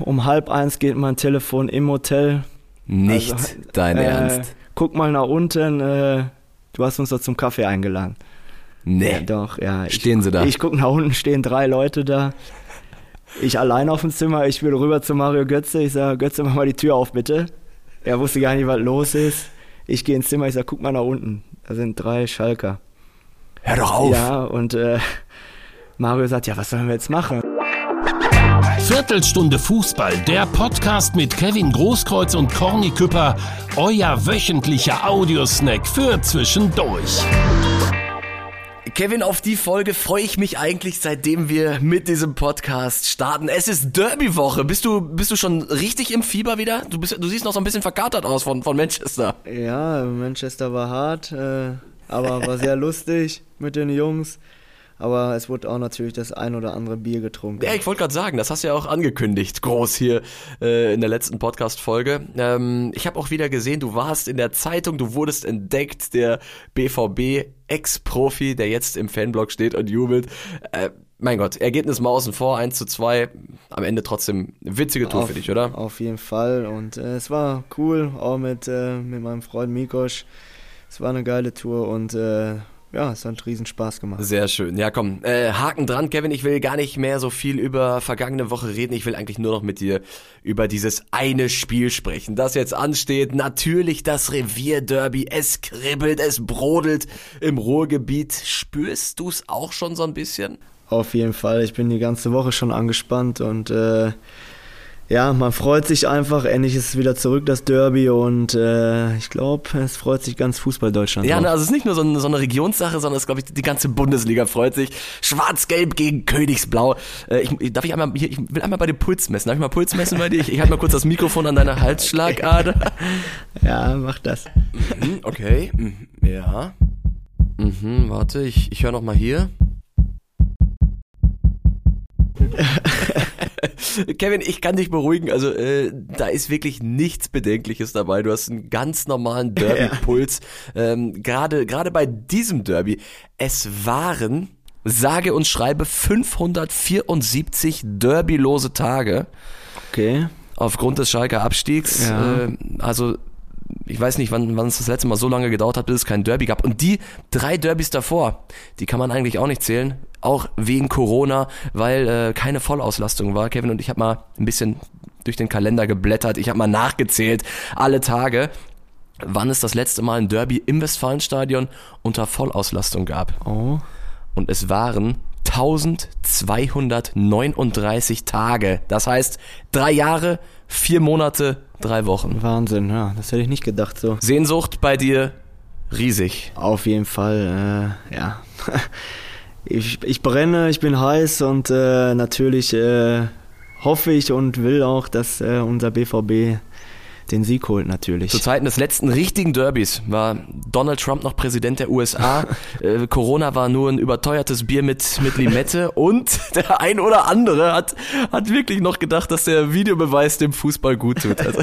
Um halb eins geht mein Telefon im Hotel. Nicht also, dein äh, Ernst. Guck mal nach unten, äh, du hast uns doch zum Kaffee eingeladen. Nee. Ja, doch, ja. Stehen ich, sie da? Ich gucke nach unten, stehen drei Leute da. Ich allein auf dem Zimmer, ich will rüber zu Mario Götze. Ich sage, Götze, mach mal die Tür auf, bitte. Er wusste gar nicht, was los ist. Ich gehe ins Zimmer, ich sage, guck mal nach unten. Da sind drei Schalker. Hör doch auf. Ja, und äh, Mario sagt, ja, was sollen wir jetzt machen? Viertelstunde Fußball, der Podcast mit Kevin Großkreuz und Corny Küpper, euer wöchentlicher Audiosnack für zwischendurch. Kevin, auf die Folge freue ich mich eigentlich, seitdem wir mit diesem Podcast starten. Es ist Derby-Woche. Bist du, bist du schon richtig im Fieber wieder? Du, bist, du siehst noch so ein bisschen verkatert aus von, von Manchester. Ja, Manchester war hart, äh, aber war sehr lustig mit den Jungs aber es wurde auch natürlich das ein oder andere Bier getrunken. Ja, ich wollte gerade sagen, das hast du ja auch angekündigt, groß hier äh, in der letzten Podcast-Folge. Ähm, ich habe auch wieder gesehen, du warst in der Zeitung, du wurdest entdeckt, der BVB Ex-Profi, der jetzt im Fanblog steht und jubelt. Äh, mein Gott, Ergebnis mal außen vor, 1 zu 2. Am Ende trotzdem witzige Tour auf, für dich, oder? Auf jeden Fall. Und äh, es war cool, auch mit, äh, mit meinem Freund Mikosch. Es war eine geile Tour und äh, ja, es hat riesen Spaß gemacht. Sehr schön. Ja, komm, äh, Haken dran, Kevin. Ich will gar nicht mehr so viel über vergangene Woche reden. Ich will eigentlich nur noch mit dir über dieses eine Spiel sprechen, das jetzt ansteht. Natürlich das Revierderby. Es kribbelt, es brodelt im Ruhrgebiet. Spürst du es auch schon so ein bisschen? Auf jeden Fall. Ich bin die ganze Woche schon angespannt und äh, ja, man freut sich einfach. Endlich ist es wieder zurück, das Derby. Und äh, ich glaube, es freut sich ganz Fußball-Deutschland. Ja, ne, also es ist nicht nur so eine, so eine Regionssache, sondern es glaube ich, die ganze Bundesliga freut sich. Schwarz-Gelb gegen Königsblau. Äh, ich, darf ich einmal hier, ich will einmal bei dem Puls messen. Darf ich mal Puls messen bei dir? Ich, ich halte mal kurz das Mikrofon an deiner Halsschlagader. ja, mach das. Mhm, okay, mhm, ja. Mhm, warte, ich, ich höre noch mal hier. Kevin, ich kann dich beruhigen. Also äh, da ist wirklich nichts Bedenkliches dabei. Du hast einen ganz normalen Derby-Puls. Ja. Ähm, Gerade gerade bei diesem Derby. Es waren sage und schreibe 574 derbylose Tage. Okay. Aufgrund des Schalker Abstiegs. Ja. Äh, also ich weiß nicht, wann, wann es das letzte Mal so lange gedauert hat, bis es kein Derby gab. Und die drei Derbys davor, die kann man eigentlich auch nicht zählen. Auch wegen Corona, weil äh, keine Vollauslastung war. Kevin und ich habe mal ein bisschen durch den Kalender geblättert. Ich habe mal nachgezählt, alle Tage, wann es das letzte Mal ein Derby im Westfalenstadion unter Vollauslastung gab. Oh. Und es waren 1239 Tage. Das heißt, drei Jahre, vier Monate, drei Wochen. Wahnsinn, ja, das hätte ich nicht gedacht so. Sehnsucht bei dir riesig. Auf jeden Fall, äh, ja. ich, ich brenne, ich bin heiß und äh, natürlich äh, hoffe ich und will auch, dass äh, unser BVB den Sieg holt natürlich. Zu Zeiten des letzten richtigen Derbys war Donald Trump noch Präsident der USA. äh, Corona war nur ein überteuertes Bier mit, mit Limette und der ein oder andere hat, hat wirklich noch gedacht, dass der Videobeweis dem Fußball gut tut. Also,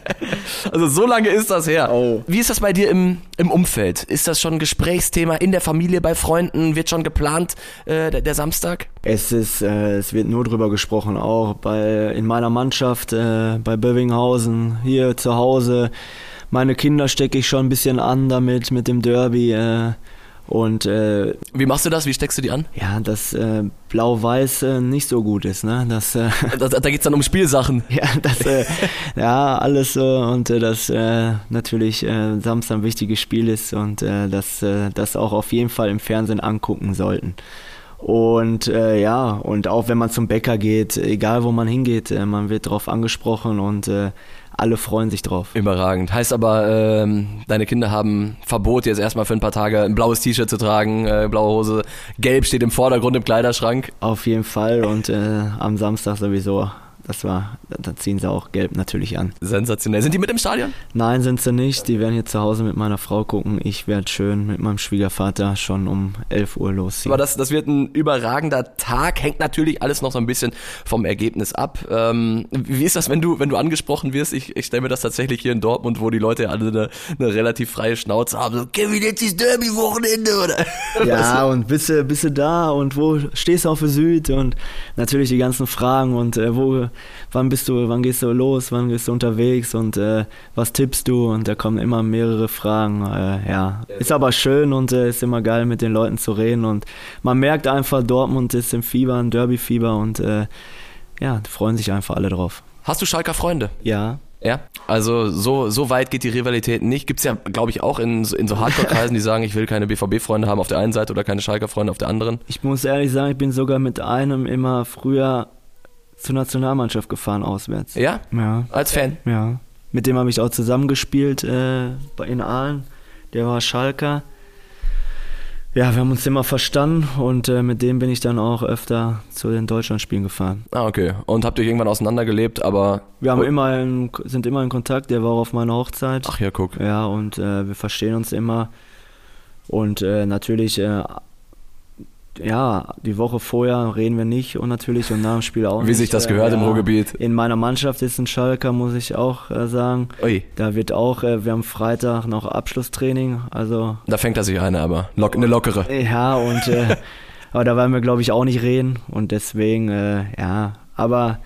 also so lange ist das her. Oh. Wie ist das bei dir im, im Umfeld? Ist das schon ein Gesprächsthema in der Familie, bei Freunden? Wird schon geplant äh, der, der Samstag? Es ist, äh, es wird nur drüber gesprochen, auch bei in meiner Mannschaft, äh, bei Bövinghausen, hier zu Hause. Meine Kinder stecke ich schon ein bisschen an damit, mit dem Derby. Äh, und äh, wie machst du das? Wie steckst du die an? Ja, dass äh, Blau-Weiß äh, nicht so gut ist, ne? Das, äh, da, da geht's dann um Spielsachen. Ja, das, äh, ja, alles so und äh, dass äh, natürlich äh, Samstag ein wichtiges Spiel ist und äh, dass äh, das auch auf jeden Fall im Fernsehen angucken sollten. Und äh, ja, und auch wenn man zum Bäcker geht, egal wo man hingeht, äh, man wird darauf angesprochen und äh, alle freuen sich drauf. Überragend. Heißt aber, ähm, deine Kinder haben Verbot, jetzt erstmal für ein paar Tage ein blaues T-Shirt zu tragen, äh, blaue Hose. Gelb steht im Vordergrund im Kleiderschrank. Auf jeden Fall und äh, am Samstag sowieso das war, da ziehen sie auch gelb natürlich an. Sensationell. Sind die mit im Stadion? Nein, sind sie nicht. Die werden hier zu Hause mit meiner Frau gucken. Ich werde schön mit meinem Schwiegervater schon um 11 Uhr losziehen. Aber das, das wird ein überragender Tag. Hängt natürlich alles noch so ein bisschen vom Ergebnis ab. Ähm, wie ist das, wenn du, wenn du angesprochen wirst? Ich, ich stelle mir das tatsächlich hier in Dortmund, wo die Leute alle eine, eine relativ freie Schnauze haben. So, Kevin, jetzt ist Derby-Wochenende, oder? Ja, und bist du, bist du da und wo stehst du auf der Süd und natürlich die ganzen Fragen und äh, wo wann bist du, wann gehst du los, wann gehst du unterwegs und äh, was tippst du? Und da kommen immer mehrere Fragen. Äh, ja, ist aber schön und äh, ist immer geil, mit den Leuten zu reden. Und man merkt einfach, Dortmund ist im Fieber, ein Derby-Fieber und äh, ja, freuen sich einfach alle drauf. Hast du Schalker Freunde? Ja. Ja, also so, so weit geht die Rivalität nicht. Gibt's ja, glaube ich, auch in, in so Hardcore-Kreisen, die sagen, ich will keine BVB-Freunde haben auf der einen Seite oder keine Schalker-Freunde auf der anderen. Ich muss ehrlich sagen, ich bin sogar mit einem immer früher zur Nationalmannschaft gefahren auswärts. Ja? Ja. Als Fan? Ja. Mit dem habe ich auch zusammengespielt äh, in Aalen. Der war Schalker ja, wir haben uns immer verstanden und äh, mit dem bin ich dann auch öfter zu den Deutschlandspielen gefahren. Ah, okay. Und habt ihr irgendwann auseinandergelebt, aber. Wir haben immer in, sind immer in Kontakt, der war auf meiner Hochzeit. Ach ja, guck. Ja, und äh, wir verstehen uns immer. Und äh, natürlich äh, ja, die Woche vorher reden wir nicht und natürlich und nach dem Spiel auch Wie nicht. sich das gehört äh, im Ruhrgebiet. In meiner Mannschaft ist ein Schalker, muss ich auch äh, sagen. Ui. Da wird auch, äh, wir haben Freitag noch Abschlusstraining, also... Da fängt er sich eine, aber lock, eine lockere. Ja, und äh, aber da werden wir, glaube ich, auch nicht reden und deswegen, äh, ja, aber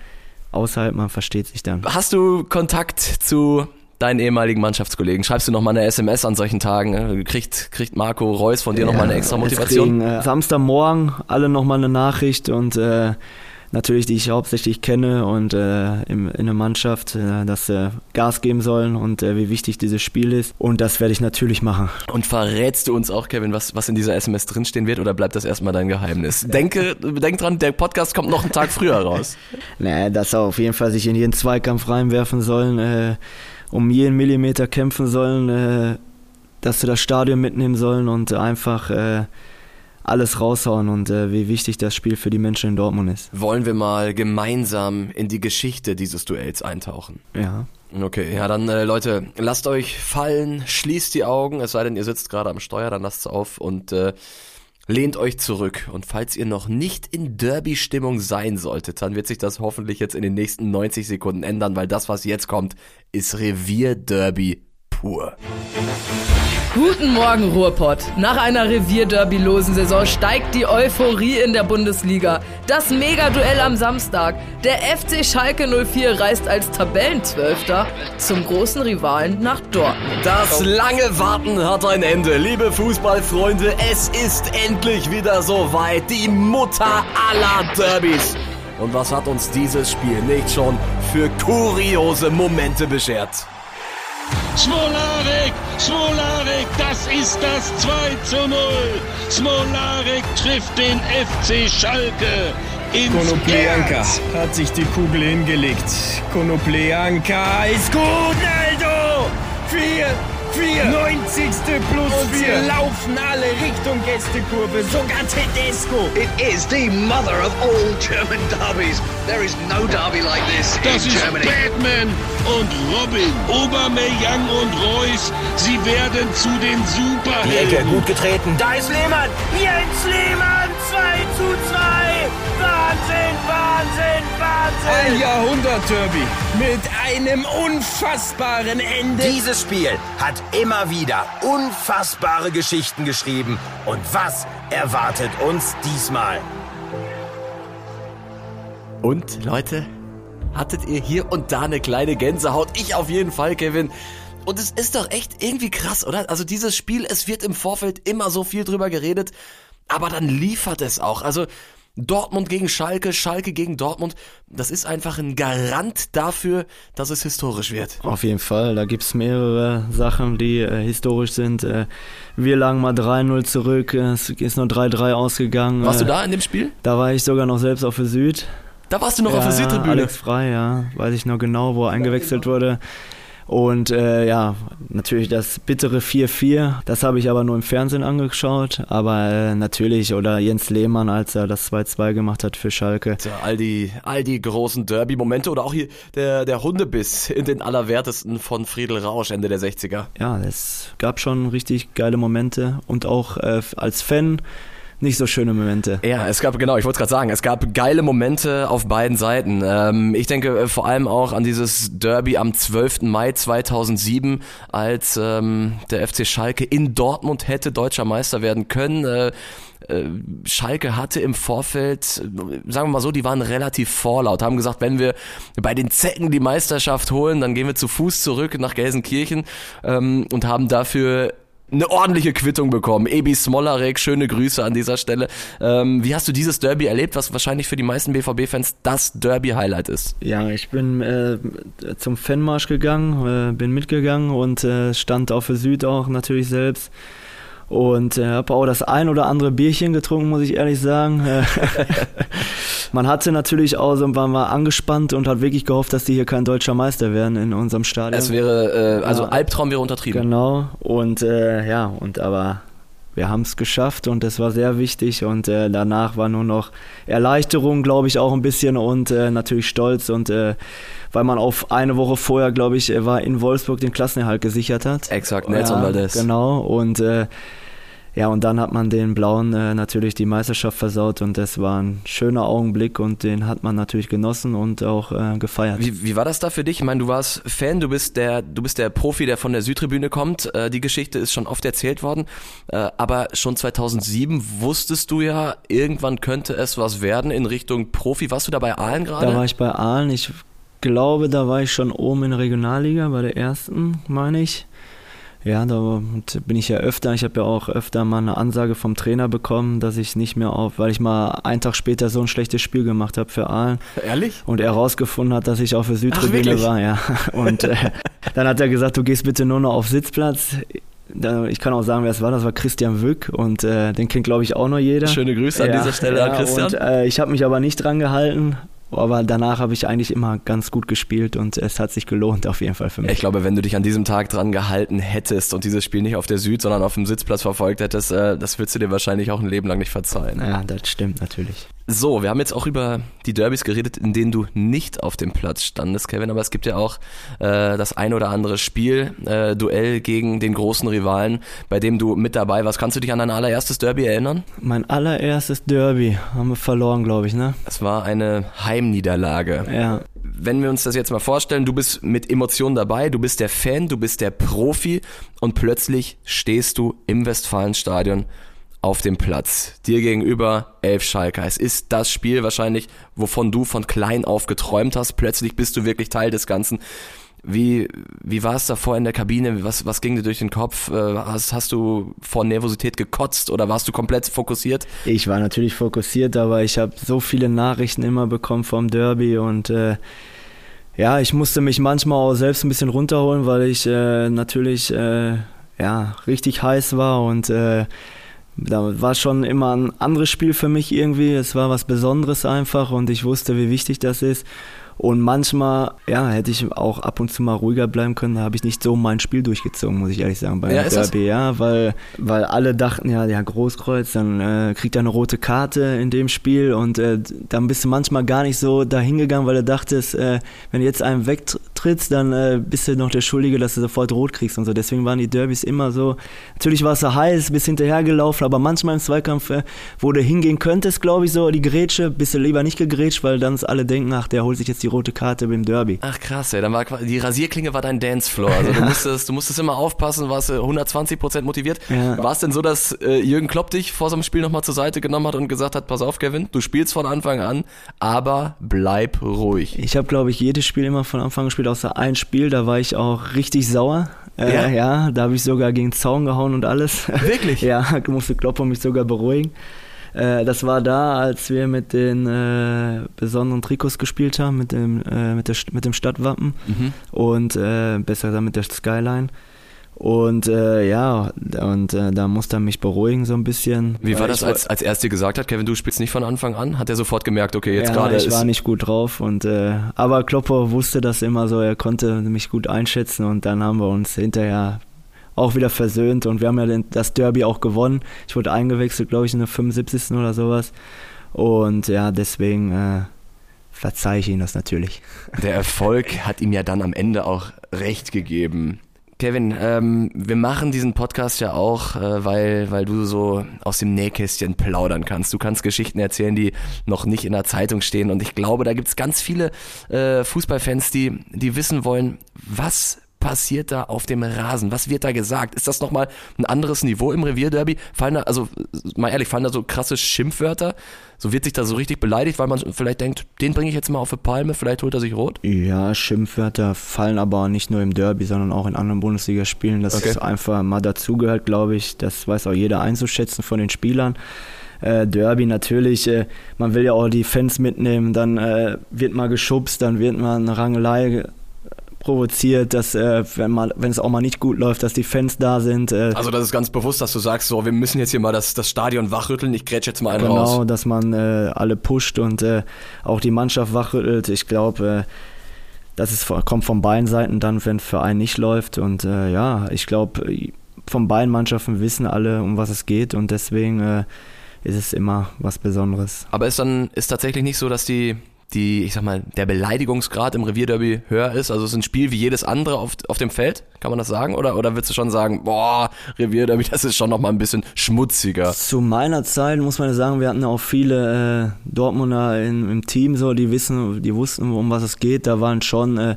außerhalb, man versteht sich dann. Hast du Kontakt zu deinen ehemaligen Mannschaftskollegen? Schreibst du noch mal eine SMS an solchen Tagen? Äh, kriegt, kriegt Marco Reus von dir ja, noch mal eine extra Motivation? Kriegen, äh, Samstagmorgen alle noch mal eine Nachricht und äh, natürlich, die ich hauptsächlich kenne und äh, im, in der Mannschaft, äh, dass sie Gas geben sollen und äh, wie wichtig dieses Spiel ist. Und das werde ich natürlich machen. Und verrätst du uns auch, Kevin, was, was in dieser SMS drinstehen wird oder bleibt das erstmal dein Geheimnis? Denke, denk dran, der Podcast kommt noch einen Tag früher raus. naja, dass er auf jeden Fall sich in jeden Zweikampf reinwerfen sollen. Um jeden Millimeter kämpfen sollen, äh, dass sie das Stadion mitnehmen sollen und einfach äh, alles raushauen und äh, wie wichtig das Spiel für die Menschen in Dortmund ist. Wollen wir mal gemeinsam in die Geschichte dieses Duells eintauchen? Ja. Okay, ja dann äh, Leute, lasst euch fallen, schließt die Augen, es sei denn, ihr sitzt gerade am Steuer, dann lasst es auf und äh, lehnt euch zurück. Und falls ihr noch nicht in Derby-Stimmung sein solltet, dann wird sich das hoffentlich jetzt in den nächsten 90 Sekunden ändern, weil das, was jetzt kommt, ist Revier-Derby pur. Guten Morgen, Ruhrpott. Nach einer Revierderby-losen Saison steigt die Euphorie in der Bundesliga. Das Mega-Duell am Samstag. Der FC Schalke 04 reist als Tabellenzwölfter zum großen Rivalen nach Dortmund. Das lange Warten hat ein Ende. Liebe Fußballfreunde, es ist endlich wieder soweit. Die Mutter aller Derbys. Und was hat uns dieses Spiel nicht schon für kuriose Momente beschert? Smolarek, Smolarek, das ist das 2 zu 0. Smolarek trifft den FC Schalke. Ins Konoplyanka hat sich die Kugel hingelegt. Konoplyanka ist gut, Aldo! 4 4. 90. plus 4. laufen alle Richtung Gästekurve, sogar Tedesco. It is the mother of all German derbies. There is no derby like this das in ist Germany. Batman und Robin, Aubameyang und Reus. Sie werden zu den Superhelden. gut getreten. Da ist Lehmann. Jens Lehmann, 2 zu 2. Wahnsinn, Wahnsinn, Wahnsinn. Ein Jahrhundert-Derby mit einem unfassbaren Ende. Dieses Spiel hat immer wieder unfassbare Geschichten geschrieben. Und was erwartet uns diesmal? Und Leute, hattet ihr hier und da eine kleine Gänsehaut? Ich auf jeden Fall, Kevin. Und es ist doch echt irgendwie krass, oder? Also dieses Spiel, es wird im Vorfeld immer so viel drüber geredet, aber dann liefert es auch. Also Dortmund gegen Schalke, Schalke gegen Dortmund, das ist einfach ein Garant dafür, dass es historisch wird. Auf jeden Fall, da gibt's mehrere Sachen, die äh, historisch sind. Äh, wir lagen mal 3-0 zurück, äh, es ist nur 3-3 ausgegangen. Warst du Äh, da in dem Spiel? Da war ich sogar noch selbst auf der Süd. Da warst du noch auf der Ja, Südtribüne. Alex Frei, ja. Weiß ich noch genau, wo er eingewechselt wurde. Und äh, ja, natürlich das bittere 4-4. Das habe ich aber nur im Fernsehen angeschaut. Aber äh, natürlich, oder Jens Lehmann, als er das 2-2 gemacht hat für Schalke. All die, all die großen Derby-Momente oder auch hier der, der Hundebiss in den Allerwertesten von Friedel Rausch Ende der 60er. Ja, es gab schon richtig geile Momente. Und auch äh, als Fan nicht so schöne Momente. Ja, es gab, genau, ich wollte es gerade sagen, es gab geile Momente auf beiden Seiten. Ähm, ich denke äh, vor allem auch an dieses Derby am 12. Mai 2007, als ähm, der FC Schalke in Dortmund hätte deutscher Meister werden können. Äh, äh, Schalke hatte im Vorfeld, äh, sagen wir mal so, die waren relativ vorlaut, haben gesagt, wenn wir bei den Zecken die Meisterschaft holen, dann gehen wir zu Fuß zurück nach Gelsenkirchen ähm, und haben dafür eine ordentliche Quittung bekommen. Ebi Smolarek, schöne Grüße an dieser Stelle. Ähm, wie hast du dieses Derby erlebt, was wahrscheinlich für die meisten BVB-Fans das Derby-Highlight ist? Ja, ich bin äh, zum Fanmarsch gegangen, äh, bin mitgegangen und äh, stand auf der Süd auch natürlich selbst. Und äh, habe auch das ein oder andere Bierchen getrunken, muss ich ehrlich sagen. Man hatte natürlich auch so, war mal angespannt und hat wirklich gehofft, dass die hier kein deutscher Meister werden in unserem Stadion. Es wäre, äh, also ja, Albtraum wäre untertrieben. Genau. Und äh, ja, und aber wir haben es geschafft und das war sehr wichtig und äh, danach war nur noch Erleichterung, glaube ich, auch ein bisschen und äh, natürlich Stolz und äh, weil man auf eine Woche vorher, glaube ich, war in Wolfsburg den Klassenerhalt gesichert hat. Exakt, Nelson ja, Valdez. Genau und äh, ja, und dann hat man den Blauen äh, natürlich die Meisterschaft versaut und das war ein schöner Augenblick und den hat man natürlich genossen und auch äh, gefeiert. Wie, wie war das da für dich? Ich meine, du warst Fan, du bist der, du bist der Profi, der von der Südtribüne kommt. Äh, die Geschichte ist schon oft erzählt worden, äh, aber schon 2007 wusstest du ja, irgendwann könnte es was werden in Richtung Profi. Warst du da bei Aalen gerade? Da war ich bei Aalen. Ich glaube, da war ich schon oben in der Regionalliga, bei der ersten, meine ich. Ja, da bin ich ja öfter. Ich habe ja auch öfter mal eine Ansage vom Trainer bekommen, dass ich nicht mehr auf, weil ich mal einen Tag später so ein schlechtes Spiel gemacht habe für Aalen. Ehrlich? Und er rausgefunden hat, dass ich auf der Südtribüne war, ja. Und äh, dann hat er gesagt, du gehst bitte nur noch auf Sitzplatz. Ich kann auch sagen, wer es war. Das war Christian Wück und äh, den kennt, glaube ich, auch noch jeder. Schöne Grüße an ja, dieser Stelle an Christian. Und, äh, ich habe mich aber nicht dran gehalten aber danach habe ich eigentlich immer ganz gut gespielt und es hat sich gelohnt auf jeden Fall für mich. Ich glaube, wenn du dich an diesem Tag dran gehalten hättest und dieses Spiel nicht auf der Süd, sondern auf dem Sitzplatz verfolgt hättest, äh, das würdest du dir wahrscheinlich auch ein Leben lang nicht verzeihen. Ja, das stimmt natürlich. So, wir haben jetzt auch über die Derbys geredet, in denen du nicht auf dem Platz standest, Kevin, aber es gibt ja auch äh, das ein oder andere Spiel, äh, Duell gegen den großen Rivalen, bei dem du mit dabei warst. Kannst du dich an dein allererstes Derby erinnern? Mein allererstes Derby haben wir verloren, glaube ich, ne? Es war eine Heimniederlage. Ja. Wenn wir uns das jetzt mal vorstellen, du bist mit Emotionen dabei, du bist der Fan, du bist der Profi und plötzlich stehst du im Westfalenstadion auf dem Platz. Dir gegenüber elf Schalker. Es ist das Spiel wahrscheinlich, wovon du von klein auf geträumt hast. Plötzlich bist du wirklich Teil des Ganzen. Wie, wie war es davor in der Kabine? Was, was ging dir durch den Kopf? Äh, hast, hast du vor Nervosität gekotzt oder warst du komplett fokussiert? Ich war natürlich fokussiert, aber ich habe so viele Nachrichten immer bekommen vom Derby und äh, ja, ich musste mich manchmal auch selbst ein bisschen runterholen, weil ich äh, natürlich äh, ja, richtig heiß war und äh, da war schon immer ein anderes Spiel für mich irgendwie. Es war was Besonderes einfach und ich wusste, wie wichtig das ist. Und manchmal, ja, hätte ich auch ab und zu mal ruhiger bleiben können. Da habe ich nicht so mein Spiel durchgezogen, muss ich ehrlich sagen, beim ja, Derby. Ja, weil, weil alle dachten, ja, ja, Großkreuz, dann äh, kriegt er eine rote Karte in dem Spiel. Und äh, dann bist du manchmal gar nicht so dahingegangen, weil du dachtest, äh, wenn du jetzt einen wegtrittst, dann äh, bist du noch der Schuldige, dass du sofort rot kriegst und so. Deswegen waren die Derbys immer so. Natürlich war es so heiß, bist hinterhergelaufen, aber manchmal im Zweikampf, äh, wo du hingehen könntest, glaube ich, so die Grätsche, bist du lieber nicht gegrätscht, weil dann alle denken, ach, der holt sich jetzt die rote Karte beim Derby. Ach krass, ey, dann war die Rasierklinge war dein Dancefloor. Also du musstest, du musstest immer aufpassen, warst 120% motiviert. Ja. War es denn so, dass äh, Jürgen Klopp dich vor so einem Spiel nochmal zur Seite genommen hat und gesagt hat, pass auf, Kevin, du spielst von Anfang an, aber bleib ruhig. Ich habe, glaube ich, jedes Spiel immer von Anfang an gespielt, außer ein Spiel, da war ich auch richtig sauer. Äh, ja? ja, da habe ich sogar gegen den Zaun gehauen und alles. Wirklich? ja, musste Klopp mich sogar beruhigen. Äh, das war da, als wir mit den äh, besonderen Trikots gespielt haben, mit dem, äh, mit, der, mit dem Stadtwappen mhm. und äh, besser gesagt mit der Skyline. Und äh, ja, und äh, da musste er mich beruhigen so ein bisschen. Wie war das, als, als er es dir gesagt hat, Kevin, du spielst nicht von Anfang an? Hat er sofort gemerkt, okay, jetzt ja, gerade ich war nicht gut drauf. Und, äh, aber Klopper wusste das immer so, er konnte mich gut einschätzen und dann haben wir uns hinterher auch wieder versöhnt und wir haben ja das Derby auch gewonnen. Ich wurde eingewechselt, glaube ich, in der 75. oder sowas. Und ja, deswegen äh, verzeihe ich ihm das natürlich. Der Erfolg hat ihm ja dann am Ende auch recht gegeben. Kevin, ähm, wir machen diesen Podcast ja auch, äh, weil, weil du so aus dem Nähkästchen plaudern kannst. Du kannst Geschichten erzählen, die noch nicht in der Zeitung stehen. Und ich glaube, da gibt es ganz viele äh, Fußballfans, die, die wissen wollen, was passiert da auf dem Rasen? Was wird da gesagt? Ist das nochmal ein anderes Niveau im Revierderby? Fallen da, also mal ehrlich, fallen da so krasse Schimpfwörter? So wird sich da so richtig beleidigt, weil man vielleicht denkt, den bringe ich jetzt mal auf eine Palme, vielleicht holt er sich rot? Ja, Schimpfwörter fallen aber nicht nur im Derby, sondern auch in anderen Bundesligaspielen. Das okay. ist einfach mal dazugehört, glaube ich. Das weiß auch jeder einzuschätzen von den Spielern. Äh, Derby natürlich, äh, man will ja auch die Fans mitnehmen, dann äh, wird mal geschubst, dann wird mal eine Rangelei provoziert, dass äh, wenn mal, wenn es auch mal nicht gut läuft, dass die Fans da sind. Äh, also das ist ganz bewusst, dass du sagst, so wir müssen jetzt hier mal das, das Stadion wachrütteln, ich grätsch jetzt mal einen genau, raus. Genau, dass man äh, alle pusht und äh, auch die Mannschaft wachrüttelt. Ich glaube, äh, das ist, kommt von beiden Seiten dann, wenn für einen nicht läuft. Und äh, ja, ich glaube, von beiden Mannschaften wissen alle, um was es geht und deswegen äh, ist es immer was Besonderes. Aber ist dann ist tatsächlich nicht so, dass die die, ich sag mal, der Beleidigungsgrad im Revierderby höher ist? Also es ist ein Spiel wie jedes andere auf, auf dem Feld, kann man das sagen? Oder, oder würdest du schon sagen, boah, Revierderby, das ist schon nochmal ein bisschen schmutziger? Zu meiner Zeit muss man sagen, wir hatten auch viele äh, Dortmunder in, im Team, so, die wissen, die wussten, um was es geht. Da waren schon äh,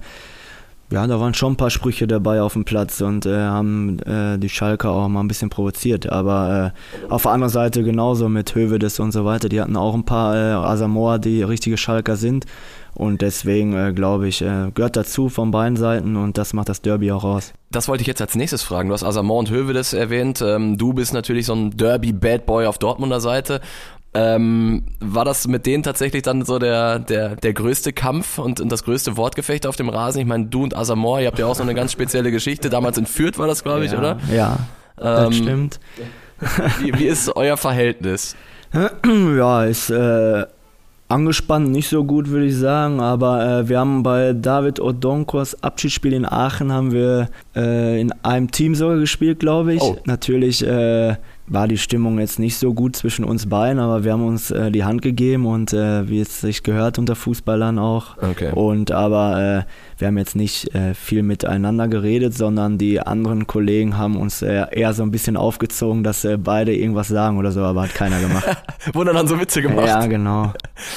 ja, da waren schon ein paar Sprüche dabei auf dem Platz und äh, haben äh, die Schalker auch mal ein bisschen provoziert. Aber äh, auf der anderen Seite genauso mit Hövedes und so weiter. Die hatten auch ein paar äh, Asamoah, die richtige Schalker sind. Und deswegen äh, glaube ich, äh, gehört dazu von beiden Seiten und das macht das Derby auch aus. Das wollte ich jetzt als nächstes fragen. Du hast Asamoah und Hövedes erwähnt. Ähm, du bist natürlich so ein Derby-Bad Boy auf Dortmunder Seite. Ähm, war das mit denen tatsächlich dann so der, der, der größte Kampf und, und das größte Wortgefecht auf dem Rasen? Ich meine, du und Asamoah, ihr habt ja auch so eine ganz spezielle Geschichte. Damals in Fürth war das, glaube ich, ja, oder? Ja, das ähm, stimmt. Wie, wie ist euer Verhältnis? Ja, ist äh, angespannt, nicht so gut, würde ich sagen. Aber äh, wir haben bei David Odonkos Abschiedsspiel in Aachen haben wir äh, in einem Team sogar gespielt, glaube ich. Oh. Natürlich äh, war die Stimmung jetzt nicht so gut zwischen uns beiden, aber wir haben uns äh, die Hand gegeben und äh, wie es sich gehört unter Fußballern auch. Okay. Und aber äh, wir haben jetzt nicht äh, viel miteinander geredet, sondern die anderen Kollegen haben uns äh, eher so ein bisschen aufgezogen, dass äh, beide irgendwas sagen oder so, aber hat keiner gemacht. Wurden dann so Witze gemacht. Ja, genau.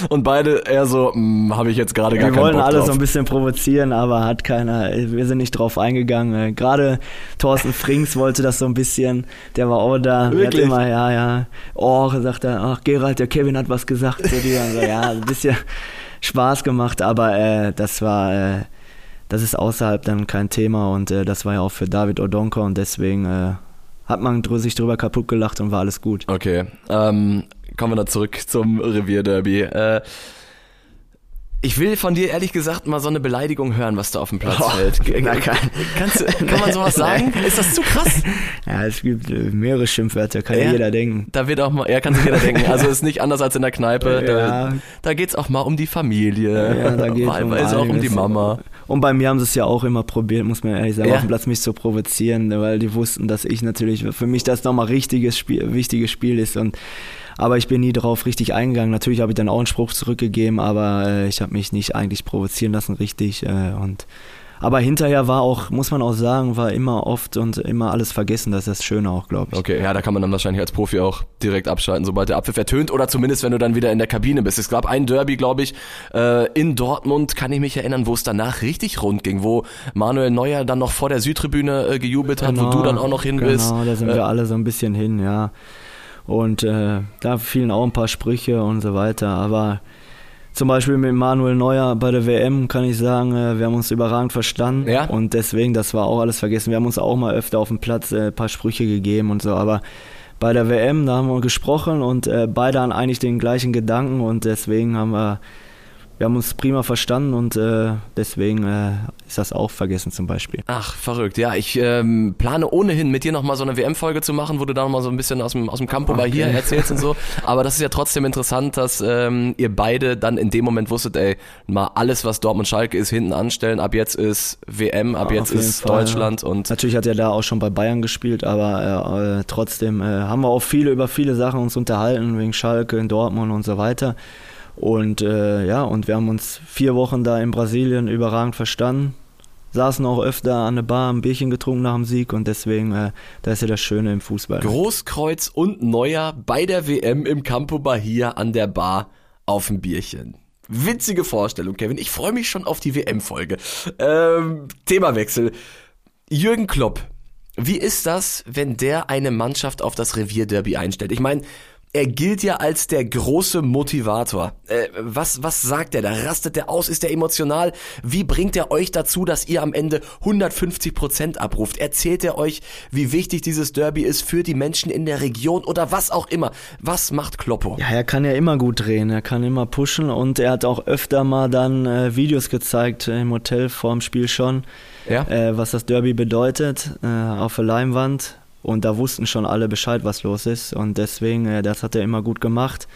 Und beide eher so, hm, habe ich jetzt gerade gar wir wollen Bock alle drauf. so ein bisschen provozieren, aber hat keiner, wir sind nicht drauf eingegangen. Gerade Thorsten Frings wollte das so ein bisschen, der war auch da. Wirklich? Immer, ja, ja. Oh, sagt er, ach Gerald, der Kevin hat was gesagt zu dir. So, ja, ein bisschen Spaß gemacht, aber äh, das war, äh, das ist außerhalb dann kein Thema und äh, das war ja auch für David Odonko und deswegen äh, hat man sich drüber kaputt gelacht und war alles gut. Okay, ähm, kommen wir dann zurück zum Revierderby. Äh, ich will von dir ehrlich gesagt mal so eine Beleidigung hören, was da auf dem Platz oh, fällt. Na, kann, Kannst, kann man sowas sagen? Ist das zu krass? Ja, es gibt äh, mehrere Schimpfwörter, kann ja, jeder denken. Da wird auch mal, ja, kann sich jeder denken. Also ist nicht anders als in der Kneipe. Da, ja. da geht's auch mal um die Familie. Ja, da geht's Wahlweise um auch um die Mama. Und bei mir haben sie es ja auch immer probiert, muss man ehrlich sagen, ja. auf dem Platz mich zu provozieren, weil die wussten, dass ich natürlich, für mich das nochmal richtiges Spiel, wichtiges Spiel ist und aber ich bin nie darauf richtig eingegangen. Natürlich habe ich dann auch einen Spruch zurückgegeben, aber äh, ich habe mich nicht eigentlich provozieren lassen richtig. Äh, und aber hinterher war auch, muss man auch sagen, war immer oft und immer alles vergessen. Das ist das Schöne auch, glaube ich. Okay, ja, da kann man dann wahrscheinlich als Profi auch direkt abschalten, sobald der Abpfiff ertönt oder zumindest, wenn du dann wieder in der Kabine bist. Es gab ein Derby, glaube ich, äh, in Dortmund, kann ich mich erinnern, wo es danach richtig rund ging, wo Manuel Neuer dann noch vor der Südtribüne äh, gejubelt hat, genau, wo du dann auch noch hin genau, bist. Genau, da sind äh, wir alle so ein bisschen hin, ja. Und äh, da fielen auch ein paar Sprüche und so weiter. Aber zum Beispiel mit Manuel Neuer bei der WM kann ich sagen, äh, wir haben uns überragend verstanden. Ja? Und deswegen, das war auch alles vergessen. Wir haben uns auch mal öfter auf dem Platz äh, ein paar Sprüche gegeben und so. Aber bei der WM, da haben wir gesprochen und äh, beide haben eigentlich den gleichen Gedanken und deswegen haben wir wir haben uns prima verstanden und äh, deswegen äh, ist das auch vergessen zum Beispiel. Ach, verrückt. Ja, ich ähm, plane ohnehin mit dir nochmal so eine WM-Folge zu machen, wo du da nochmal so ein bisschen aus dem, aus dem Campo okay. bei hier erzählst und so. Aber das ist ja trotzdem interessant, dass ähm, ihr beide dann in dem Moment wusstet, ey, mal alles, was Dortmund Schalke ist, hinten anstellen. Ab jetzt ist WM, ab ja, jetzt ist Fall, Deutschland ja. und. Natürlich hat er da auch schon bei Bayern gespielt, aber äh, trotzdem äh, haben wir auch viele über viele Sachen uns unterhalten, wegen Schalke in Dortmund und so weiter. Und äh, ja, und wir haben uns vier Wochen da in Brasilien überragend verstanden. saßen auch öfter an der Bar, ein Bierchen getrunken nach dem Sieg und deswegen, äh, da ist ja das Schöne im Fußball. Großkreuz und Neuer bei der WM im Campo Bahia an der Bar auf ein Bierchen. Witzige Vorstellung, Kevin. Ich freue mich schon auf die WM-Folge. Ähm, Themawechsel. Jürgen Klopp. Wie ist das, wenn der eine Mannschaft auf das Revierderby einstellt? Ich meine, er gilt ja als der große Motivator. Äh, was, was sagt er da? Rastet er aus? Ist er emotional? Wie bringt er euch dazu, dass ihr am Ende 150 Prozent abruft? Erzählt er euch, wie wichtig dieses Derby ist für die Menschen in der Region oder was auch immer? Was macht Kloppo? Ja, er kann ja immer gut drehen, er kann immer pushen und er hat auch öfter mal dann äh, Videos gezeigt äh, im Hotel vorm Spiel schon, ja? äh, was das Derby bedeutet, äh, auf der Leinwand und da wussten schon alle Bescheid, was los ist. Und deswegen, äh, das hat er immer gut gemacht.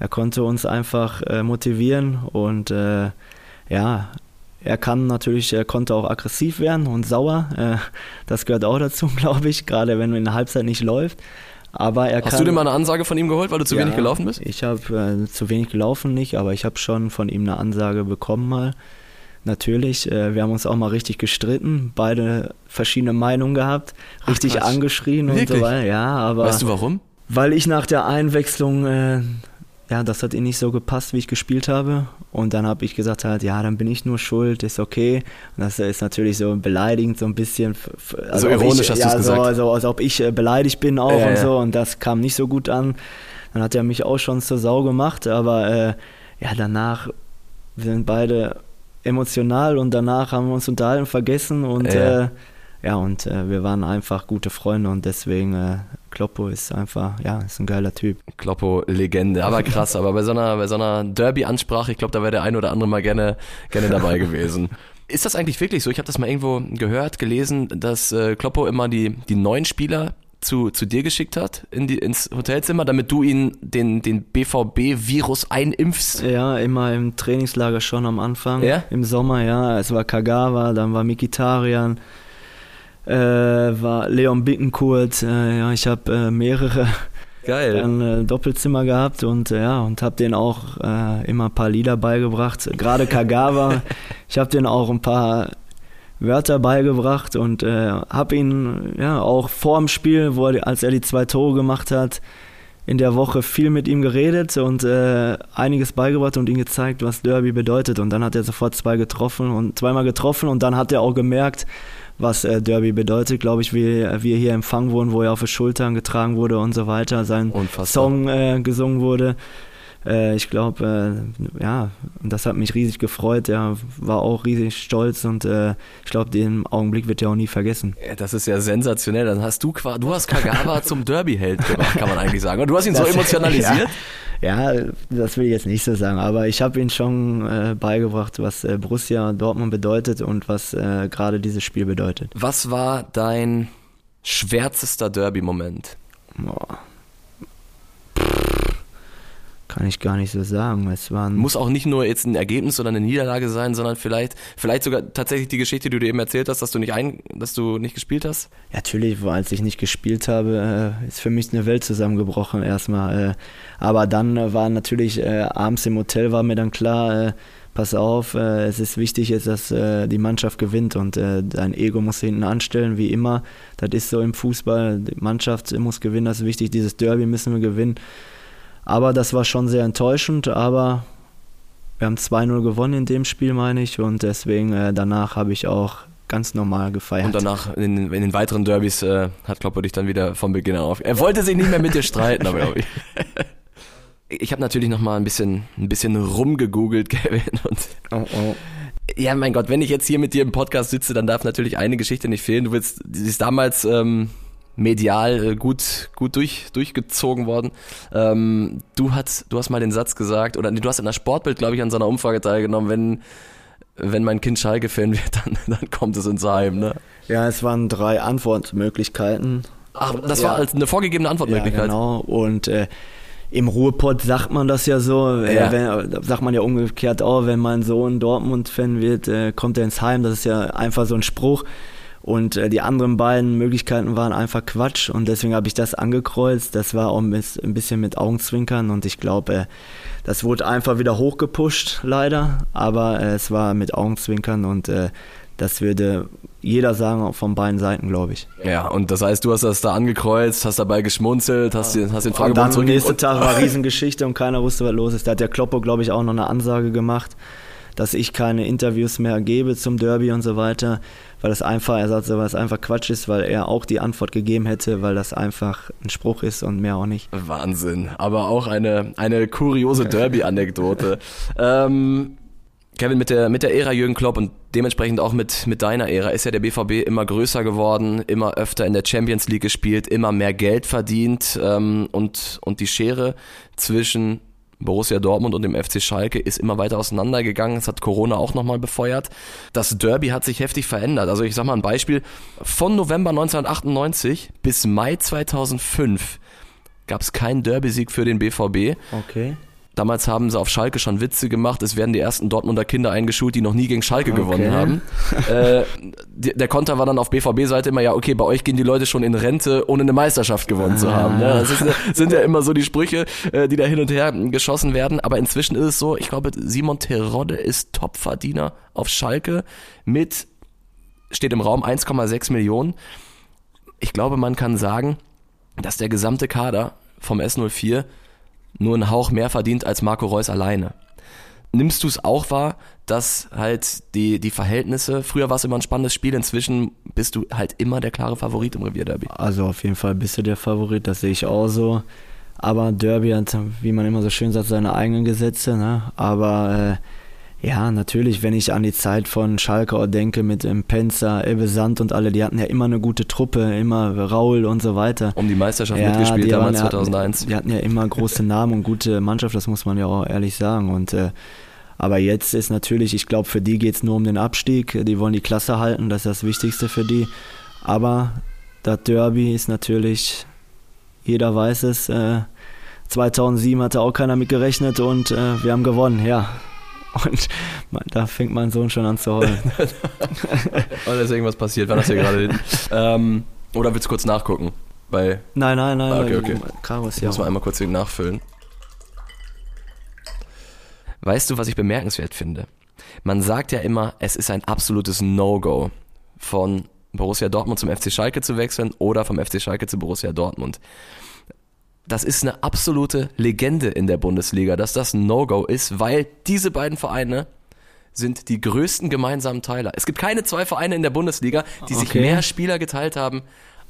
Er konnte uns einfach äh, motivieren und äh, ja, er kann natürlich, er konnte auch aggressiv werden und sauer. Das gehört auch dazu, glaube ich, gerade wenn in der Halbzeit nicht läuft. Aber er Hast kann, du dir mal eine Ansage von ihm geholt, weil du zu ja, wenig gelaufen bist? Ich habe äh, zu wenig gelaufen nicht, aber ich habe schon von ihm eine Ansage bekommen mal natürlich. Äh, wir haben uns auch mal richtig gestritten, beide verschiedene Meinungen gehabt, richtig Ach, angeschrien Wirklich? und so weiter. Ja, aber weißt du warum? Weil ich nach der Einwechslung, äh, ja, das hat ihm nicht so gepasst, wie ich gespielt habe. Und dann habe ich gesagt halt, ja, dann bin ich nur schuld, ist okay. Und das ist natürlich so beleidigend, so ein bisschen. Also so ironisch ich, hast ja, du gesagt. So, so, als ob ich äh, beleidigt bin auch äh, und so. Und das kam nicht so gut an. Dann hat er mich auch schon zur Sau gemacht, aber äh, ja, danach sind beide emotional und danach haben wir uns unterhalten, vergessen und ja, äh, ja und äh, wir waren einfach gute Freunde und deswegen äh, Kloppo ist einfach, ja, ist ein geiler Typ. Kloppo Legende, aber krass, aber bei so einer, bei so einer Derby-Ansprache, ich glaube, da wäre der ein oder andere mal gerne, gerne dabei gewesen. Ist das eigentlich wirklich so? Ich habe das mal irgendwo gehört, gelesen, dass äh, Kloppo immer die, die neuen Spieler zu, zu dir geschickt hat in die, ins Hotelzimmer, damit du ihn den, den BVB-Virus einimpfst? Ja, immer im Trainingslager schon am Anfang. Ja? Im Sommer, ja. Es war Kagawa, dann war Mikitarian, äh, war Leon Bittenkurt. Äh, ja, ich habe äh, mehrere Geil. Dann äh, Doppelzimmer gehabt und äh, ja, und habe den auch äh, immer ein paar Lieder beigebracht. Gerade Kagawa, ich habe den auch ein paar Wörter beigebracht und äh, habe ihn ja auch vor dem Spiel, wo er, als er die zwei Tore gemacht hat, in der Woche viel mit ihm geredet und äh, einiges beigebracht und ihm gezeigt, was Derby bedeutet. Und dann hat er sofort zwei getroffen und zweimal getroffen und dann hat er auch gemerkt, was äh, Derby bedeutet, glaube ich, wie, wie er hier empfangen wurden, wo er auf die Schultern getragen wurde und so weiter, sein Unfassbar. Song äh, gesungen wurde äh, ich glaube, äh, ja, das hat mich riesig gefreut. Er war auch riesig stolz und äh, ich glaube, den Augenblick wird er auch nie vergessen. Das ist ja sensationell. Dann hast du, du hast Kagawa zum Derby-Held gemacht, kann man eigentlich sagen. Und du hast ihn das, so emotionalisiert. Ja, ja, das will ich jetzt nicht so sagen, aber ich habe ihm schon äh, beigebracht, was äh, Borussia Dortmund bedeutet und was äh, gerade dieses Spiel bedeutet. Was war dein schwärzester Derby-Moment? Boah kann ich gar nicht so sagen. Es waren Muss auch nicht nur jetzt ein Ergebnis oder eine Niederlage sein, sondern vielleicht, vielleicht sogar tatsächlich die Geschichte, die du eben erzählt hast, dass du nicht ein, dass du nicht gespielt hast? Ja, natürlich, als ich nicht gespielt habe, äh, ist für mich eine Welt zusammengebrochen erstmal. Äh, aber dann war natürlich äh, abends im Hotel war mir dann klar, pass auf, es ist wichtig jetzt, dass die Mannschaft gewinnt und dein Ego muss hinten anstellen, wie immer. Das ist so im Fußball, die Mannschaft muss gewinnen, das ist wichtig, dieses Derby müssen wir gewinnen. Aber das war schon sehr enttäuschend, aber wir haben 2-0 gewonnen in dem Spiel, meine ich, und deswegen äh, danach habe ich auch ganz normal gefeiert. Und danach in, in den weiteren Derbys äh, hat Kloppo dich dann wieder vom Beginn auf. Er wollte sich nicht mehr mit dir streiten, aber glaube ich. Ich habe natürlich noch mal ein bisschen, ein bisschen rumgegoogelt, Kevin. Und oh, oh. Ja, mein Gott, wenn ich jetzt hier mit dir im Podcast sitze, dann darf natürlich eine Geschichte nicht fehlen. Du willst, sie ist damals ähm, medial äh, gut, gut durch, durchgezogen worden. Ähm, du, hast, du hast mal den Satz gesagt, oder nee, du hast in der Sportbild, glaube ich, an so einer Umfrage teilgenommen, wenn, wenn mein Kind Schalke-Fan wird, dann, dann kommt es ins Heim, ne? Ja, es waren drei Antwortmöglichkeiten. Ach, das ja. war als eine vorgegebene Antwortmöglichkeit. Ja, genau. Und äh, im Ruhrpott sagt man das ja so, äh, ja. wenn, sagt man ja umgekehrt auch, wenn mein Sohn Dortmund-Fan wird, äh, kommt er ins Heim. Das ist ja einfach so ein Spruch. Und äh, die anderen beiden Möglichkeiten waren einfach Quatsch und deswegen habe ich das angekreuzt. Das war auch ein bisschen mit Augenzwinkern und ich glaube, äh, das wurde einfach wieder hochgepusht, leider. Aber äh, es war mit Augenzwinkern und äh, das würde jeder sagen, auch von beiden Seiten, glaube ich. Ja, und das heißt, du hast das da angekreuzt, hast dabei geschmunzelt, hast, den, hast den Fragebogen am zurückgegeben. nächsten und- Tag war Riesengeschichte und keiner wusste, was los ist. Da hat der Kloppo, glaube ich, auch noch eine Ansage gemacht, dass ich keine Interviews mehr gebe zum Derby und so weiter, weil das einfach, er sagt weil es einfach Quatsch ist, weil er auch die Antwort gegeben hätte, weil das einfach ein Spruch ist und mehr auch nicht. Wahnsinn, aber auch eine, eine kuriose Derby-Anekdote. ähm, Kevin, mit der, mit der Ära Jürgen Klopp und dementsprechend auch mit, mit deiner Ära ist ja der BVB immer größer geworden, immer öfter in der Champions League gespielt, immer mehr Geld verdient ähm, und, und die Schere zwischen Borussia Dortmund und dem FC Schalke ist immer weiter auseinandergegangen. Das hat Corona auch nochmal befeuert. Das Derby hat sich heftig verändert. Also ich sag mal ein Beispiel. Von November 1998 bis Mai 2005 gab es keinen Derby-Sieg für den BVB. Okay. Damals haben sie auf Schalke schon Witze gemacht. Es werden die ersten Dortmunder Kinder eingeschult, die noch nie gegen Schalke gewonnen haben. Äh, der Konter war dann auf BVB-Seite immer, ja, okay, bei euch gehen die Leute schon in Rente, ohne eine Meisterschaft gewonnen zu haben. Ne? Das ist, sind ja immer so die Sprüche, äh, die da hin und her geschossen werden. Aber inzwischen ist es so, ich glaube, Simon Terodde ist Topverdiener auf Schalke mit, steht im Raum 1,6 Millionen. Ich glaube, man kann sagen, dass der gesamte Kader vom S04 nur einen Hauch mehr verdient als Marco Reus alleine. Nimmst du es auch wahr, dass halt die, die Verhältnisse, früher war es immer ein spannendes Spiel, inzwischen bist du halt immer der klare Favorit im Revierderby. Also auf jeden Fall bist du der Favorit, das sehe ich auch so. Aber Derby hat, wie man immer so schön sagt, seine eigenen Gesetze. Ne? Aber äh, ja, natürlich, wenn ich an die Zeit von Schalke denke mit dem Penzer, Ebbe Sand und alle, die hatten ja immer eine gute Truppe, immer Raul und so weiter. Um die Meisterschaft mitgespielt die damals waren- 2001. Die hatten ja immer große Namen und gute Mannschaft, das muss man ja auch ehrlich sagen. Und äh, aber jetzt ist natürlich, ich glaube, für die geht es nur um den Abstieg. Die wollen die Klasse halten, das ist das Wichtigste für die. Aber das Derby ist natürlich, jeder weiß es, äh, 2007 hatte auch keiner mit gerechnet und äh, wir haben gewonnen, ja. Und man, da fängt mein Sohn schon an zu heulen. Oder ist irgendwas passiert? Hast du hier gerade hin? ähm, Oder willst du kurz nachgucken? Bei, nein, nein, nein. Ah, okay, okay. Ich ja muss mal einmal kurz nachfüllen. Weißt du, was ich bemerkenswert finde? Man sagt ja immer, es ist ein absolutes No-Go, von Borussia Dortmund zum FC Schalke zu wechseln oder vom FC Schalke zu Borussia Dortmund. Das ist eine absolute Legende in der Bundesliga, dass das ein No-Go ist, weil diese beiden Vereine sind die größten gemeinsamen Teiler. Es gibt keine zwei Vereine in der Bundesliga, die sich Okay. mehr Spieler geteilt haben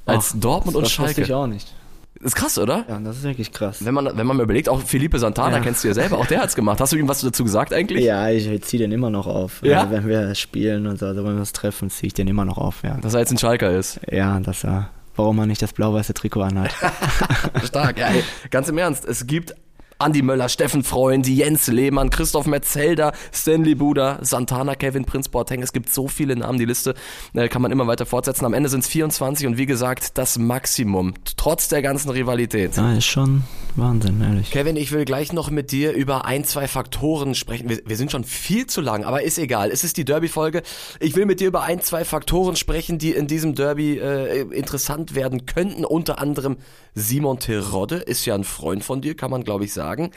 als Ach, Dortmund und das wusste Schalke. ich auch nicht. ist krass, oder? Ja, das ist wirklich krass. Wenn man, wenn man mal überlegt, auch Felipe Santana Ja. kennst du ja selber, auch der hat's gemacht. Hast du ihm was dazu gesagt eigentlich? Ja, ich ziehe den immer noch auf. Ja? Wenn wir spielen und so, also wenn wir uns treffen, ziehe ich den immer noch auf. Ja, Dass er jetzt ein Schalker ist. ja dass er, warum er nicht das blau-weiße Trikot anhat. Stark, ja. Ganz im Ernst, es gibt Andi Möller, Steffen Freund, Jens Lehmann, Christoph Metzelder, Stanley Buda, Santana, Kevin Prinz Boateng. Es gibt so viele Namen, die Liste äh, kann man immer weiter fortsetzen. Am Ende sind es 24 und wie gesagt, das Maximum, trotz der ganzen Rivalität. ja, ist schon Wahnsinn, ehrlich. Kevin, ich will gleich noch mit dir über ein, zwei Faktoren sprechen. Wir, wir sind schon viel zu lang, aber ist egal. Es ist die Derby-Folge. Ich will mit dir über ein, zwei Faktoren sprechen, die in diesem Derby äh, interessant werden könnten. Unter anderem Simon Terodde ist ja ein Freund von dir, kann man glaube ich sagen.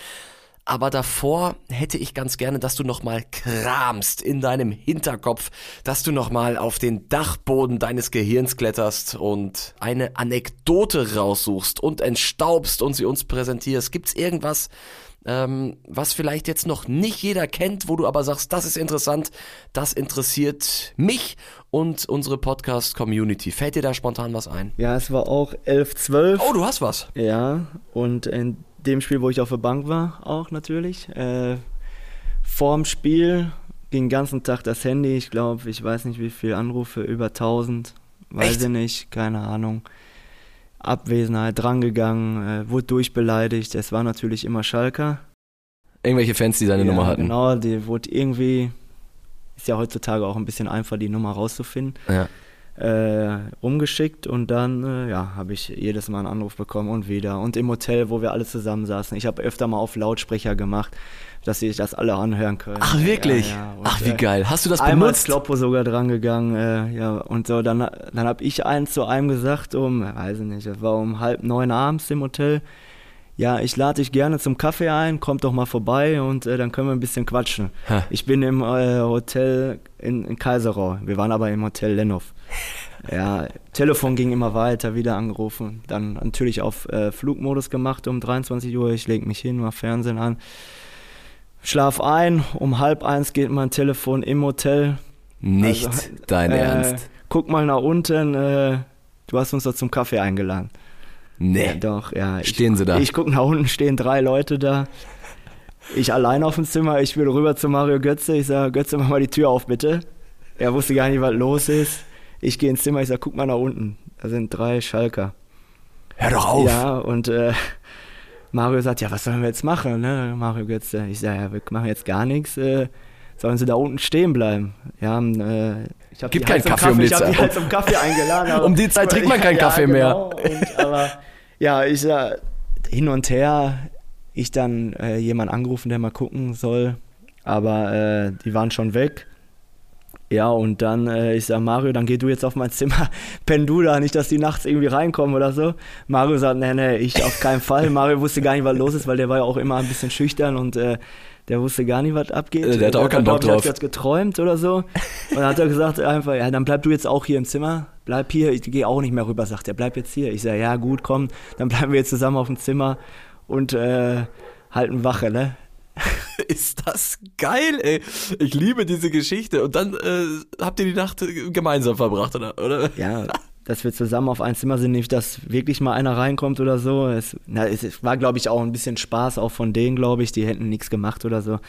Aber davor hätte ich ganz gerne, dass du nochmal kramst in deinem Hinterkopf, dass du nochmal auf den Dachboden deines Gehirns kletterst und eine Anekdote raussuchst und entstaubst und sie uns präsentierst. Gibt's irgendwas, ähm, was vielleicht jetzt noch nicht jeder kennt, wo du aber sagst, das ist interessant, das interessiert mich und unsere Podcast-Community. Fällt dir da spontan was ein? Ja, es war auch 11-12. Oh, du hast was. Ja, und in dem Spiel, wo ich auf der Bank war, auch natürlich. Äh, vorm Spiel ging den ganzen Tag das Handy. Ich glaube, ich weiß nicht wie viele Anrufe, über 1000. Weiß Echt? ich nicht, keine Ahnung. Abwesenheit, drangegangen, äh, wurde durchbeleidigt. Es war natürlich immer Schalker. Irgendwelche Fans, die deine ja, Nummer hatten. Genau, die wurde irgendwie. Ist ja heutzutage auch ein bisschen einfach, die Nummer rauszufinden Ja. Äh, rumgeschickt und dann äh, ja, habe ich jedes Mal einen Anruf bekommen und wieder. Und im Hotel, wo wir alle zusammen saßen. Ich habe öfter mal auf Lautsprecher gemacht, dass sie das alle anhören können. Ach, wirklich? Ja, ja. Und, Ach, wie äh, geil. Hast du das Einmal benutzt? ist Kloppo sogar dran gegangen, äh, ja, und so, dann, dann habe ich eins zu einem gesagt, um, weiß ich nicht, das war um halb neun abends im Hotel. ja, ich lade dich gerne zum Kaffee ein, komm doch mal vorbei und äh, dann können wir ein bisschen quatschen. Ha. Ich bin im äh, Hotel in, in Kaiserau, wir waren aber im Hotel Lennow. Ja, Telefon ging immer weiter, wieder angerufen. Dann natürlich auf äh, Flugmodus gemacht um 23 Uhr. Ich lege mich hin, mach Fernsehen an. Schlaf ein, um halb eins geht mein Telefon im Hotel. Nicht Also, dein äh, Ernst. Guck mal nach unten, äh, du hast uns doch zum Kaffee eingeladen. Nee. Ja, doch, ja. Ich, Stehen sie da? Ich gucke nach unten, stehen drei Leute da. Ich allein auf dem Zimmer, ich will rüber zu Mario Götze. Ich sage, Götze, mach mal die Tür auf, bitte. Er wusste gar nicht, was los ist. Ich gehe ins Zimmer, ich sage, guck mal nach unten. Da sind drei Schalker. Hör doch auf. Ja, und äh, Mario sagt, ja, was sollen wir jetzt machen, ne? Mario Götze. Ich sage, ja, wir machen jetzt gar nichts. Äh, sollen sie da unten stehen bleiben? Ja, äh, ich habe Gibt keinen zum Kaffee um die ich hab die Zeit. halt zum Kaffee eingeladen. aber- Um die Zeit trinkt man keinen Ja, Kaffee genau. Und, aber ja, ich sag, hin und her, ich dann äh, jemand angerufen, der mal gucken soll, aber äh, die waren schon weg. Ja, und dann, äh, ich sag, Mario, dann geh du jetzt auf mein Zimmer, penn du da, nicht, dass die nachts irgendwie reinkommen oder so. Mario sagt, nee, nee, ich auf keinen Fall. Mario wusste gar nicht, was los ist, weil der war ja auch immer ein bisschen schüchtern und äh, der wusste gar nicht, was abgeht. Äh, der hatte auch keinen Bock drauf. Hat jetzt geträumt oder so. Und dann hat er gesagt einfach, ja, dann bleib du jetzt auch hier im Zimmer. Bleib hier, ich gehe auch nicht mehr rüber, sagt er, bleib jetzt hier. Ich sage, ja gut, komm, dann bleiben wir jetzt zusammen auf dem Zimmer und äh, halten Wache, ne? Ist das geil, ey. Ich liebe diese Geschichte. Und dann äh, habt ihr die Nacht äh, gemeinsam verbracht, oder? oder? Ja, dass wir zusammen auf ein Zimmer sind, nicht, dass wirklich mal einer reinkommt oder so. Es, na, es, es war, glaube ich, auch ein bisschen Spaß, auch von denen, glaube ich, die hätten nichts gemacht oder so.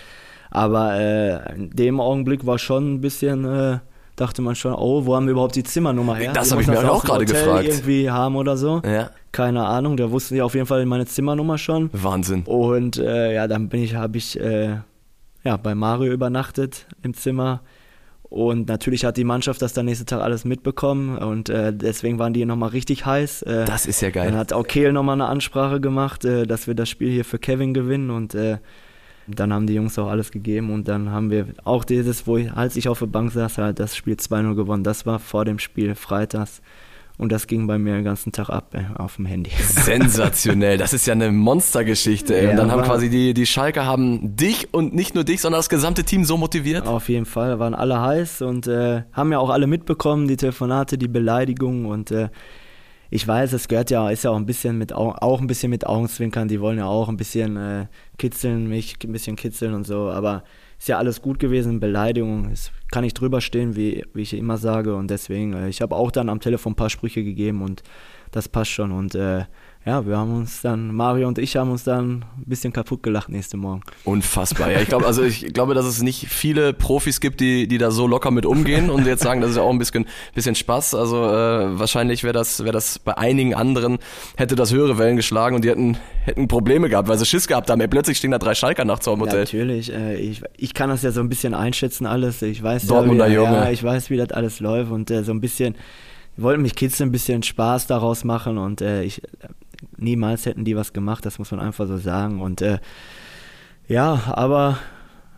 Aber äh, in dem Augenblick war schon ein bisschen, äh, dachte man schon, oh, wo haben wir überhaupt die Zimmernummer her? Das Die hab ich mir auch gerade gefragt. irgendwie haben oder so. Ja. Keine Ahnung, der wusste ja auf jeden Fall meine Zimmernummer schon. Wahnsinn. Und äh, ja, dann bin ich, habe ich äh, ja, bei Mario übernachtet im Zimmer. Und natürlich hat die Mannschaft das dann nächsten Tag alles mitbekommen und äh, deswegen waren die nochmal richtig heiß. Äh, Das ist ja geil. Dann hat auch Kehl nochmal eine Ansprache gemacht, äh, dass wir das Spiel hier für Kevin gewinnen und äh, dann haben die Jungs auch alles gegeben und dann haben wir auch dieses, wo ich, als ich auf der Bank saß, halt das Spiel 2-0 gewonnen. Das war vor dem Spiel freitags und das ging bei mir den ganzen Tag ab äh, auf dem Handy. Sensationell. Das ist ja eine Monstergeschichte, ey. Und dann haben quasi die, die Schalker haben dich und nicht nur dich, sondern das gesamte Team so motiviert. Auf jeden Fall, waren alle heiß und äh, haben ja auch alle mitbekommen, die Telefonate, die Beleidigungen und äh, ich weiß, es gehört ja, ist ja auch ein bisschen mit Au- auch ein bisschen mit Augenzwinkern, die wollen ja auch ein bisschen äh, kitzeln, mich ein bisschen kitzeln und so, aber ist ja alles gut gewesen, Beleidigung, ist, kann ich drüber stehen, wie, wie ich immer sage und deswegen, äh, ich habe auch dann am Telefon ein paar Sprüche gegeben und das passt schon und äh, ja, wir haben uns dann, Mario und ich haben uns dann ein bisschen kaputt gelacht nächste Morgen. Unfassbar. Ja, ich glaube, also ich glaube, dass es nicht viele Profis gibt, die, die da so locker mit umgehen und jetzt sagen, das ist ja auch ein bisschen, bisschen Spaß. Also äh, wahrscheinlich wäre das, wäre das bei einigen anderen, hätte das höhere Wellen geschlagen und die hätten, hätten Probleme gehabt, weil sie Schiss gehabt haben. Ey, plötzlich stehen da drei Schalker nachts am Hotel. Natürlich, äh, ich, ich kann das ja so ein bisschen einschätzen alles. Ich weiß Dortmunder ja, wie, Junge. ja, ich weiß, wie das alles läuft und äh, so ein bisschen, wollten mich kitzeln, ein bisschen Spaß daraus machen und äh, ich niemals hätten die was gemacht, das muss man einfach so sagen. Und äh, ja, aber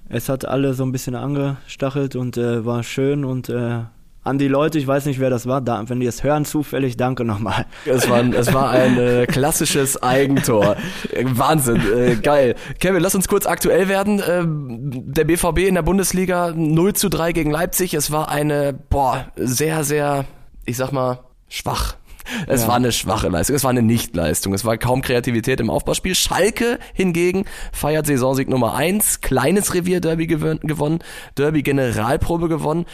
es hat alle so ein bisschen angestachelt und äh, war schön und äh, an die Leute, ich weiß nicht, wer das war, da, wenn die es hören zufällig, danke nochmal. Es war, ein- es war ein äh, klassisches Eigentor. Äh, Wahnsinn, äh, geil. Kevin, lass uns kurz aktuell werden. Ähm, der BVB in der Bundesliga 0 zu 3 gegen Leipzig. Es war eine, boah, sehr, sehr, ich sag mal, schwach. Es Ja. war eine schwache Leistung, es war eine Nichtleistung, es war kaum Kreativität im Aufbauspiel. Schalke hingegen feiert Saisonsieg Nummer 1, kleines Revier-Derby gewon- gewonnen, Derby-Generalprobe gewonnen.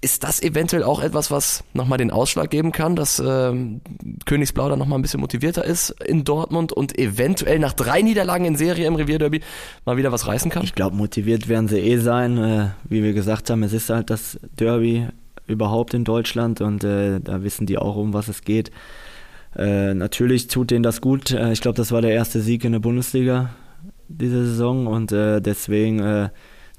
Ist das eventuell auch etwas, was nochmal den Ausschlag geben kann, dass ähm, Königsblau dann nochmal ein bisschen motivierter ist in Dortmund und eventuell nach drei Niederlagen in Serie im Revierderby mal wieder was reißen kann? Ich glaube, motiviert werden sie eh sein. Äh, wie wir gesagt haben, es ist halt das Derby überhaupt in Deutschland und äh, da wissen die auch, um was es geht. Äh, natürlich tut denen das gut. Äh, ich glaube, das war der erste Sieg in der Bundesliga diese Saison und äh, deswegen äh,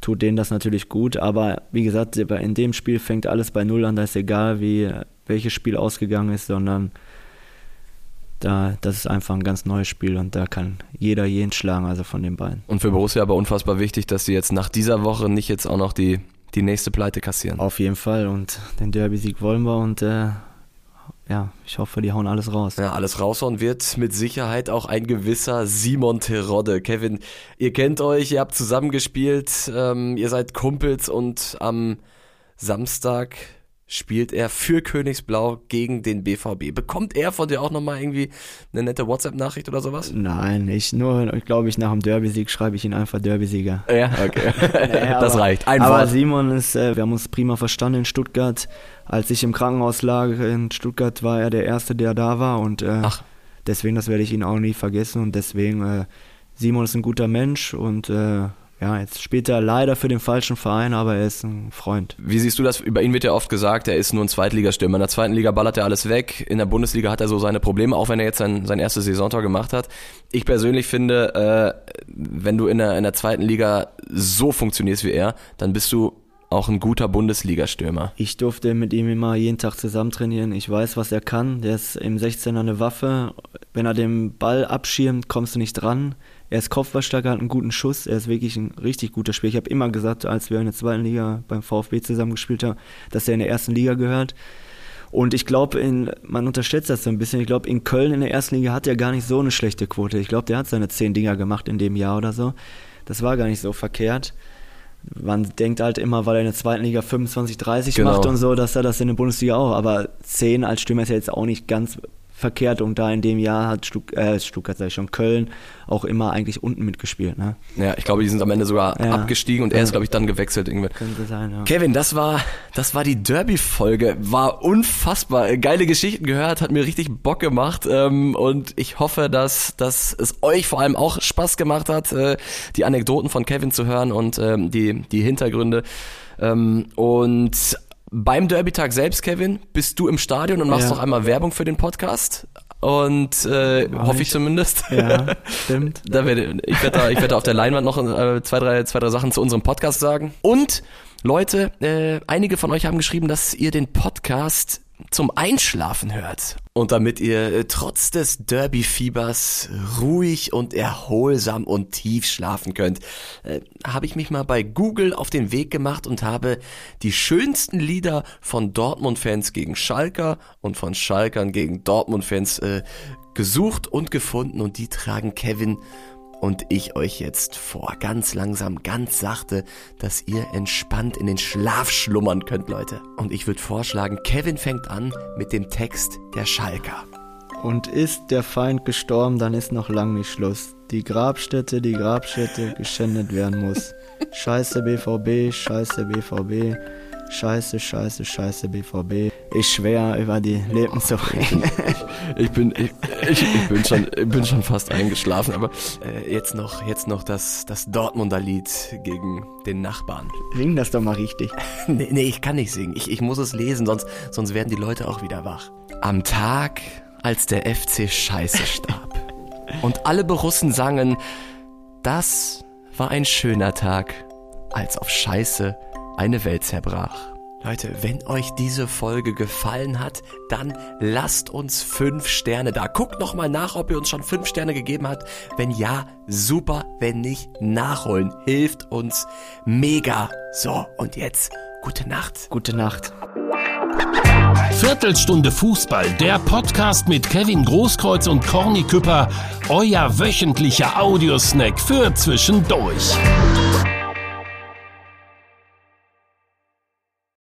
tut denen das natürlich gut. Aber wie gesagt, in dem Spiel fängt alles bei Null an. Da ist egal, wie welches Spiel ausgegangen ist, sondern da, das ist einfach ein ganz neues Spiel und da kann jeder jeden schlagen, also von den beiden. Und für Borussia aber unfassbar wichtig, dass sie jetzt nach dieser Woche nicht jetzt auch noch die, die nächste Pleite kassieren. Auf jeden Fall und den Derby-Sieg wollen wir und äh, ja, ich hoffe, die hauen alles raus. Ja, alles raushauen wird mit Sicherheit auch ein gewisser Simon Terodde. Kevin, ihr kennt euch, ihr habt zusammengespielt, ähm, ihr seid Kumpels und am Samstag spielt er für Königsblau gegen den BVB. Bekommt er von dir auch nochmal irgendwie eine nette WhatsApp-Nachricht oder sowas? Nein, ich nur, glaube ich, nach dem Derby-Sieg schreibe ich ihn einfach Derby-Sieger. Ja, okay. naja, das aber, reicht. Ein aber Wort. Simon ist, äh, wir haben uns prima verstanden in Stuttgart. Als ich im Krankenhaus lag in Stuttgart, war er der Erste, der da war und äh, Ach. deswegen, das werde ich ihn auch nie vergessen und deswegen, äh, Simon ist ein guter Mensch und äh, ja, jetzt spielt er leider für den falschen Verein, aber er ist ein Freund. Wie siehst du das? Über ihn wird ja oft gesagt, er ist nur ein Zweitligastürmer. In der zweiten Liga ballert er alles weg. In der Bundesliga hat er so seine Probleme, auch wenn er jetzt sein, sein erstes Saisontor gemacht hat. Ich persönlich finde, äh, wenn du in der, in der zweiten Liga so funktionierst wie er, dann bist du auch ein guter Bundesliga-Stürmer. Ich durfte mit ihm immer jeden Tag zusammen trainieren. Ich weiß, was er kann. Der ist im 16er eine Waffe. Wenn er den Ball abschirmt, kommst du nicht dran. Er ist kopfballstark, hat einen guten Schuss. Er ist wirklich ein richtig guter Spieler. Ich habe immer gesagt, als wir in der zweiten Liga beim VfB zusammen gespielt haben, dass er in der ersten Liga gehört. Und ich glaube, man unterschätzt das so ein bisschen. Ich glaube, in Köln in der ersten Liga hat er gar nicht so eine schlechte Quote. Ich glaube, der hat seine zehn Dinger gemacht in dem Jahr oder so. Das war gar nicht so verkehrt man denkt halt immer, weil er in der zweiten Liga 25, 30 genau. macht und so, dass er das in der Bundesliga auch. Aber 10 als Stürmer ist ja jetzt auch nicht ganz verkehrt und da in dem Jahr hat Stutt äh, Stuttgart, sag ich schon, Köln auch immer eigentlich unten mitgespielt. Ne? Ja, ich glaube, die sind am Ende sogar ja. abgestiegen und er ist, glaube ich, dann gewechselt irgendwie. Könnte sein, ja. Kevin, das war, das war die Derby-Folge. War unfassbar. Geile Geschichten gehört, hat mir richtig Bock gemacht ähm, und ich hoffe, dass, dass es euch vor allem auch Spaß gemacht hat, äh, die Anekdoten von Kevin zu hören und ähm, die, die Hintergründe. Ähm, und beim Derby-Tag selbst, Kevin, bist du im Stadion und machst ja. noch einmal Werbung für den Podcast. Und äh, hoffe ich zumindest. Ja, stimmt. da werde, ich werde da, ich werde auf der Leinwand noch äh, zwei, drei, zwei, drei Sachen zu unserem Podcast sagen. Und Leute, äh, einige von euch haben geschrieben, dass ihr den Podcast zum Einschlafen hört. Und damit ihr äh, trotz des Derby-Fiebers ruhig und erholsam und tief schlafen könnt, äh, habe ich mich mal bei Google auf den Weg gemacht und habe die schönsten Lieder von Dortmund-Fans gegen Schalker und von Schalkern gegen Dortmund-Fans äh, gesucht und gefunden und die tragen Kevin und ich euch jetzt vor, ganz langsam, ganz sachte, dass ihr entspannt in den Schlaf schlummern könnt, Leute. Und ich würde vorschlagen, Kevin fängt an mit dem Text der Schalker. Und ist der Feind gestorben, dann ist noch lang nicht Schluss. Die Grabstätte, die Grabstätte geschändet werden muss. Scheiße BVB, scheiße BVB, scheiße, scheiße, scheiße BVB ist schwer über die Lippen zu bringen. ich, bin, ich, ich, ich, bin schon, ich bin schon fast eingeschlafen, aber äh, jetzt noch, jetzt noch das, das Dortmunder Lied gegen den Nachbarn. Sing das doch mal richtig. nee, nee, ich kann nicht singen. Ich, ich muss es lesen, sonst, sonst werden die Leute auch wieder wach. Am Tag, als der FC Scheiße starb und alle Berussen sangen, das war ein schöner Tag, als auf Scheiße eine Welt zerbrach. Leute, wenn euch diese Folge gefallen hat, dann lasst uns fünf Sterne da. Guckt nochmal nach, ob ihr uns schon fünf Sterne gegeben habt. Wenn ja, super. Wenn nicht, nachholen. Hilft uns mega. So, und jetzt gute Nacht. Gute Nacht. Viertelstunde Fußball, der Podcast mit Kevin Großkreuz und Corny Küpper, euer wöchentlicher Audiosnack für zwischendurch.